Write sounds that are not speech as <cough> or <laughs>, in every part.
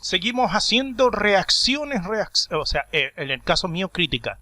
seguimos haciendo reacciones, o sea, eh, en el caso mío crítica.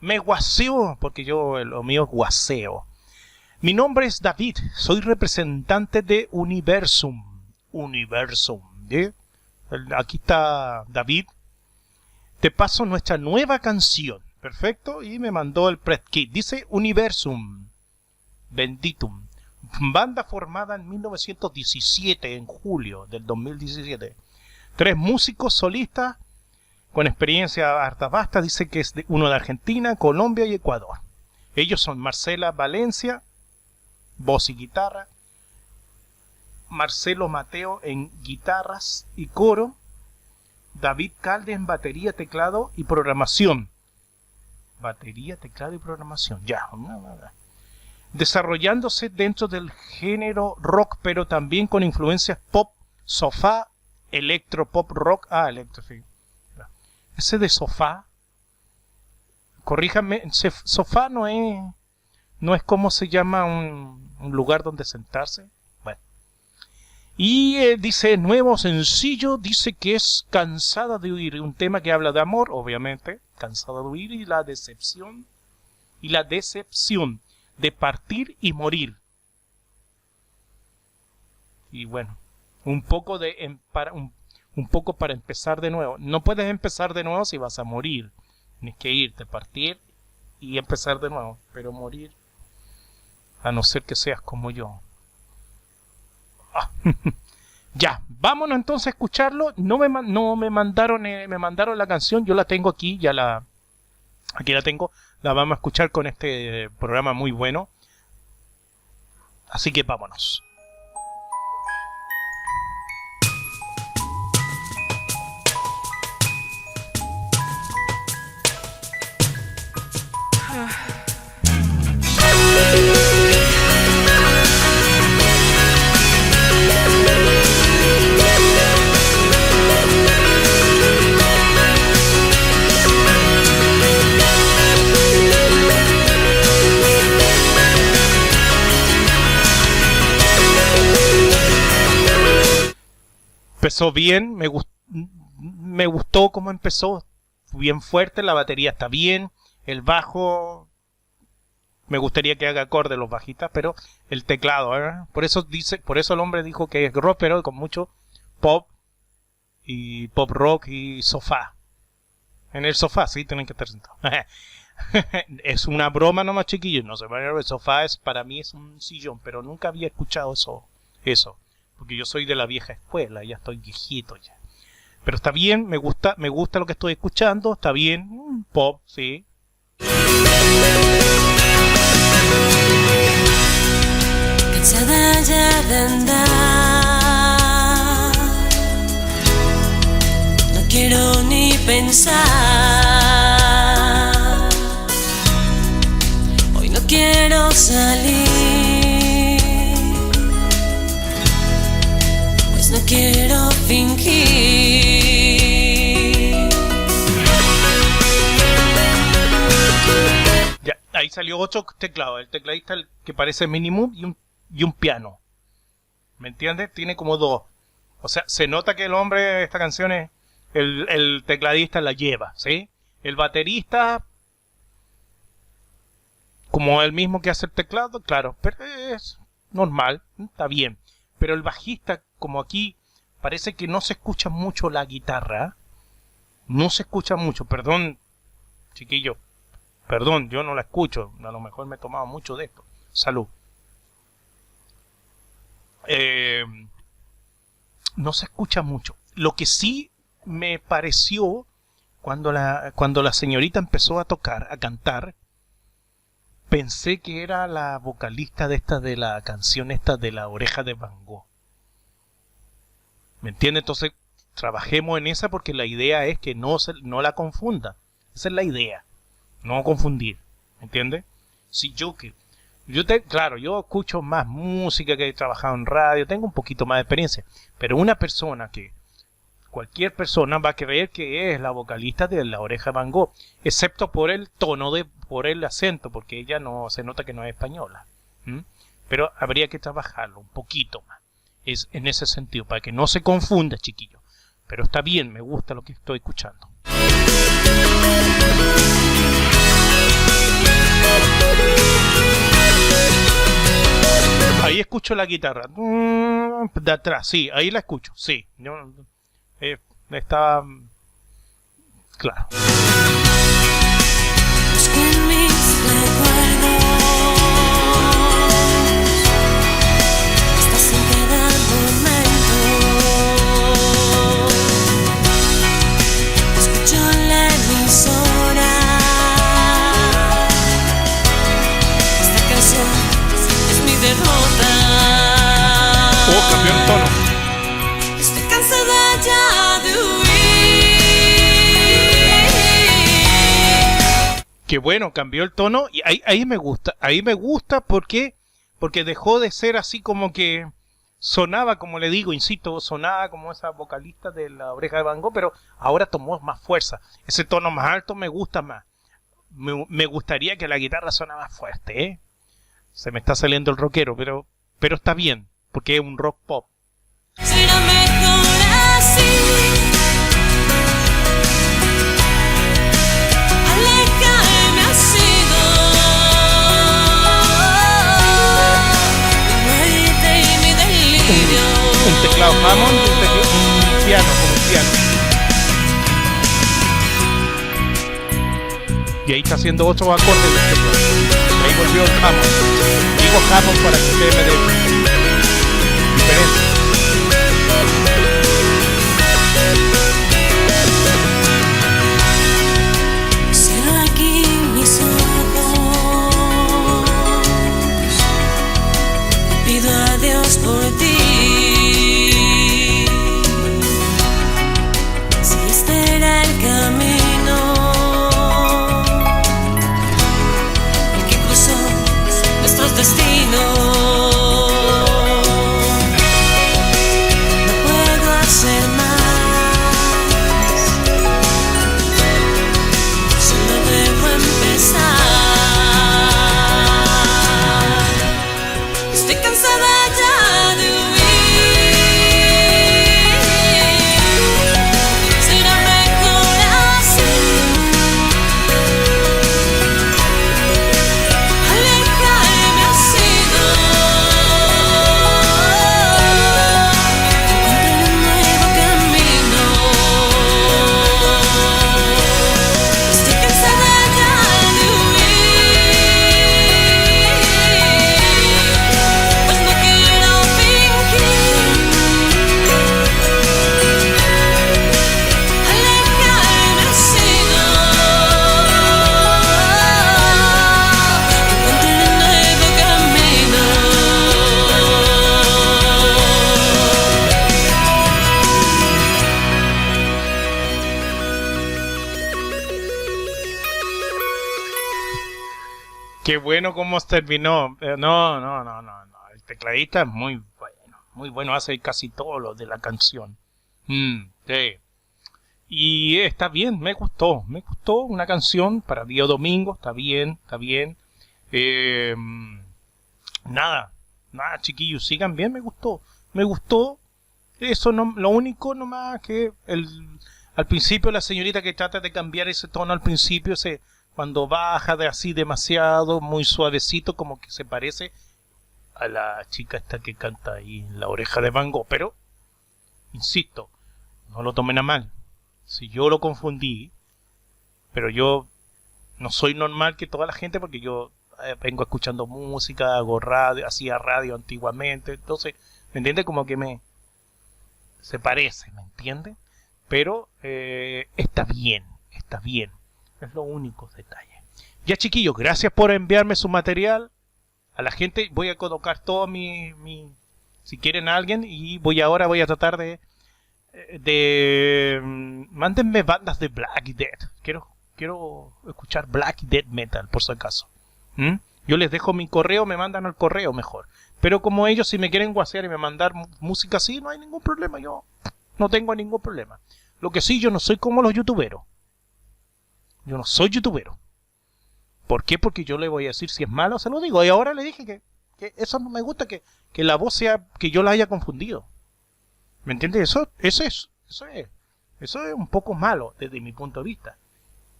Me guaseo, porque yo lo mío es guaseo. Mi nombre es David, soy representante de Universum. Universum, Aquí está David. Te paso nuestra nueva canción. Perfecto. Y me mandó el press kit. Dice Universum. Benditum. Banda formada en 1917, en julio del 2017. Tres músicos solistas con experiencia harta vasta. Dice que es uno de Argentina, Colombia y Ecuador. Ellos son Marcela Valencia, voz y guitarra. Marcelo Mateo en guitarras y coro. David Calde en batería, teclado y programación. Batería, teclado y programación. Ya. Desarrollándose dentro del género rock, pero también con influencias pop, sofá, electro, pop, rock. Ah, electro, sí. Ese de sofá. Corríjame, sofá no es, no es como se llama un, un lugar donde sentarse. Y eh, dice, nuevo sencillo, dice que es cansada de huir. Un tema que habla de amor, obviamente. Cansada de huir y la decepción. Y la decepción de partir y morir. Y bueno, un poco de para, un, poco para empezar de nuevo. No puedes empezar de nuevo si vas a morir. Tienes que irte, partir y empezar de nuevo. Pero morir, a no ser que seas como yo. <laughs> ya, vámonos entonces a escucharlo. No me, no me mandaron eh, me mandaron la canción, yo la tengo aquí, ya la aquí la tengo. La vamos a escuchar con este programa muy bueno. Así que vámonos. Empezó bien, me, me gustó cómo empezó, bien fuerte, la batería está bien, el bajo me gustaría que haga acorde los bajitas, pero el teclado, ¿eh? por eso dice, por eso el hombre dijo que es rock, pero con mucho pop y pop rock y sofá. En el sofá, sí, tienen que estar sentados. <laughs> es una broma nomás, chiquillos. No se vayan el sofá es para mí es un sillón, pero nunca había escuchado eso. Eso porque yo soy de la vieja escuela, ya estoy viejito ya. Pero está bien, me gusta, me gusta lo que estoy escuchando, está bien, mm, pop, sí. Cansada ya de andar, no quiero ni pensar. Hoy no quiero salir. Salió ocho teclados. El tecladista que parece minimum y un, y un piano. ¿Me entiendes? Tiene como dos. O sea, se nota que el hombre, esta canción es, el, el tecladista la lleva, ¿sí? El baterista, como el mismo que hace el teclado, claro, pero es normal, está bien. Pero el bajista como aquí parece que no se escucha mucho la guitarra. No se escucha mucho, perdón, chiquillo. Perdón, yo no la escucho. A lo mejor me he tomado mucho de esto. Salud. Eh, no se escucha mucho. Lo que sí me pareció cuando la, cuando la señorita empezó a tocar, a cantar, pensé que era la vocalista de esta de la canción esta de la oreja de Van Gogh. ¿Me entiende? Entonces, trabajemos en esa porque la idea es que no, se, no la confunda. Esa es la idea. No confundir. ¿Me entiende? Si yo que... Yo te, claro, yo escucho más música que he trabajado en radio, tengo un poquito más de experiencia, pero una persona que cualquier persona va a creer que es la vocalista de La Oreja Van Gogh, excepto por el tono de por el acento, porque ella no se nota que no es española. Pero habría que trabajarlo un poquito más es en ese sentido, para que no se confunda, chiquillo. Pero está bien, me gusta lo que estoy escuchando. Ahí escucho la guitarra. Mm, de atrás, sí, ahí la escucho, sí. Eh, estaba... Claro. Qué bueno, cambió el tono y ahí, ahí me gusta. Ahí me gusta porque, porque dejó de ser así como que sonaba, como le digo, insisto, sonaba como esa vocalista de la oreja de Van pero ahora tomó más fuerza. Ese tono más alto me gusta más. Me, gustaría que la guitarra suena más fuerte, ¿eh? Se me está saliendo el rockero, pero, pero está bien, porque es un rock pop. Teclado Hammond y un, teclado- un piano, como. Y ahí está haciendo otros acordes del teclado. Ahí volvió Hammond. Digo Hammond para que ustedes me. Qué bueno cómo terminó. Eh, No, no, no, no, no. El tecladista es muy bueno. Muy bueno. Hace casi todo lo de la canción. Mm, sí. Y está bien, me gustó. Me gustó una canción para día domingo. Está bien, está bien. Eh, mm, nada, nada, chiquillos. Sigan bien, me gustó. Me gustó. Eso no, lo único nomás que el, al principio la señorita que trata de cambiar ese tono al principio, ese, cuando baja de así demasiado, muy suavecito, como que se parece a la chica esta que canta ahí en la oreja de Van Gogh. Pero, insisto, no lo tomen a mal. Si yo lo confundí, pero yo no soy normal que toda la gente porque yo eh, vengo escuchando música, hago radio, hacía radio antiguamente, entonces, ¿me entiende? Como que me se parece, ¿me entiende? Pero eh, está bien, está bien. Es lo único detalle. Ya chiquillos, gracias por enviarme su material. A la gente voy a colocar todo mi, mi si quieren alguien y voy ahora voy a tratar de de mm, mándenme bandas de Black Death. Quiero quiero escuchar Black Death Metal por si acaso. ¿Mm? Yo les dejo mi correo, me mandan al correo mejor. Pero como ellos si me quieren guasear y me mandar música así, no hay ningún problema. Yo no tengo ningún problema. Lo que sí, yo no soy como los youtuberos. Yo no soy youtubero. ¿Por qué? Porque yo le voy a decir si es malo, se lo digo. Y ahora le dije que, eso no me gusta, que, que la voz sea, que yo la haya confundido. ¿Me entiendes? Eso, eso es, eso es. Eso es un poco malo desde mi punto de vista.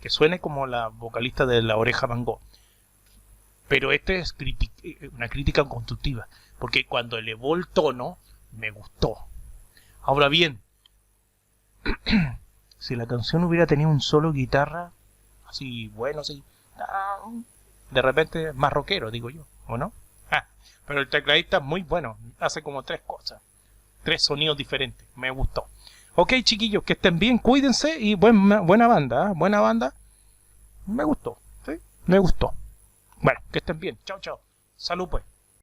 Que suene como la vocalista de la oreja Van Gogh. Pero este es eh, una crítica constructiva. Porque cuando elevó el tono, me gustó. Ahora bien, <clears throat> si la canción hubiera tenido un solo guitarra, así bueno, así, ah, de repente más rockero, digo yo, ¿o no? Ah, pero el tecladista es muy bueno, hace como tres cosas, tres sonidos diferentes, me gustó. Ok, chiquillos, que estén bien, cuídense y buen- buena banda, ¿ah? buena banda. Me gustó, ¿sí? Me gustó. Bueno, que estén bien. Chao, chao. Salud, pues.